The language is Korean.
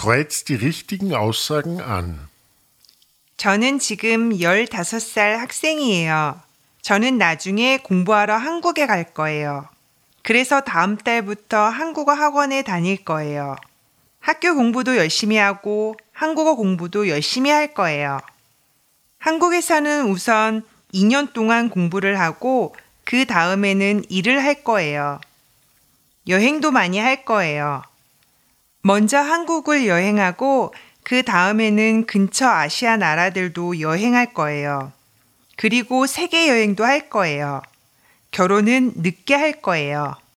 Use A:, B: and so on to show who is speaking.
A: Kreuzt die richtigen Aussagen an.
B: 저는 지금 15살 학생이에요. 저는 나중에 공부하러 한국에 갈 거예요. 그래서 다음 달부터 한국어 학원에 다닐 거예요. 학교 공부도 열심히 하고 한국어 공부도 열심히 할 거예요. 한국에서는 우선 2년 동안 공부를 하고 그 다음에는 일을 할 거예요. 여행도 많이 할 거예요. 먼저 한국을 여행하고 그 다음에는 근처 아시아 나라들도 여행할 거예요. 그리고 세계 여행도 할 거예요. 결혼은 늦게 할 거예요.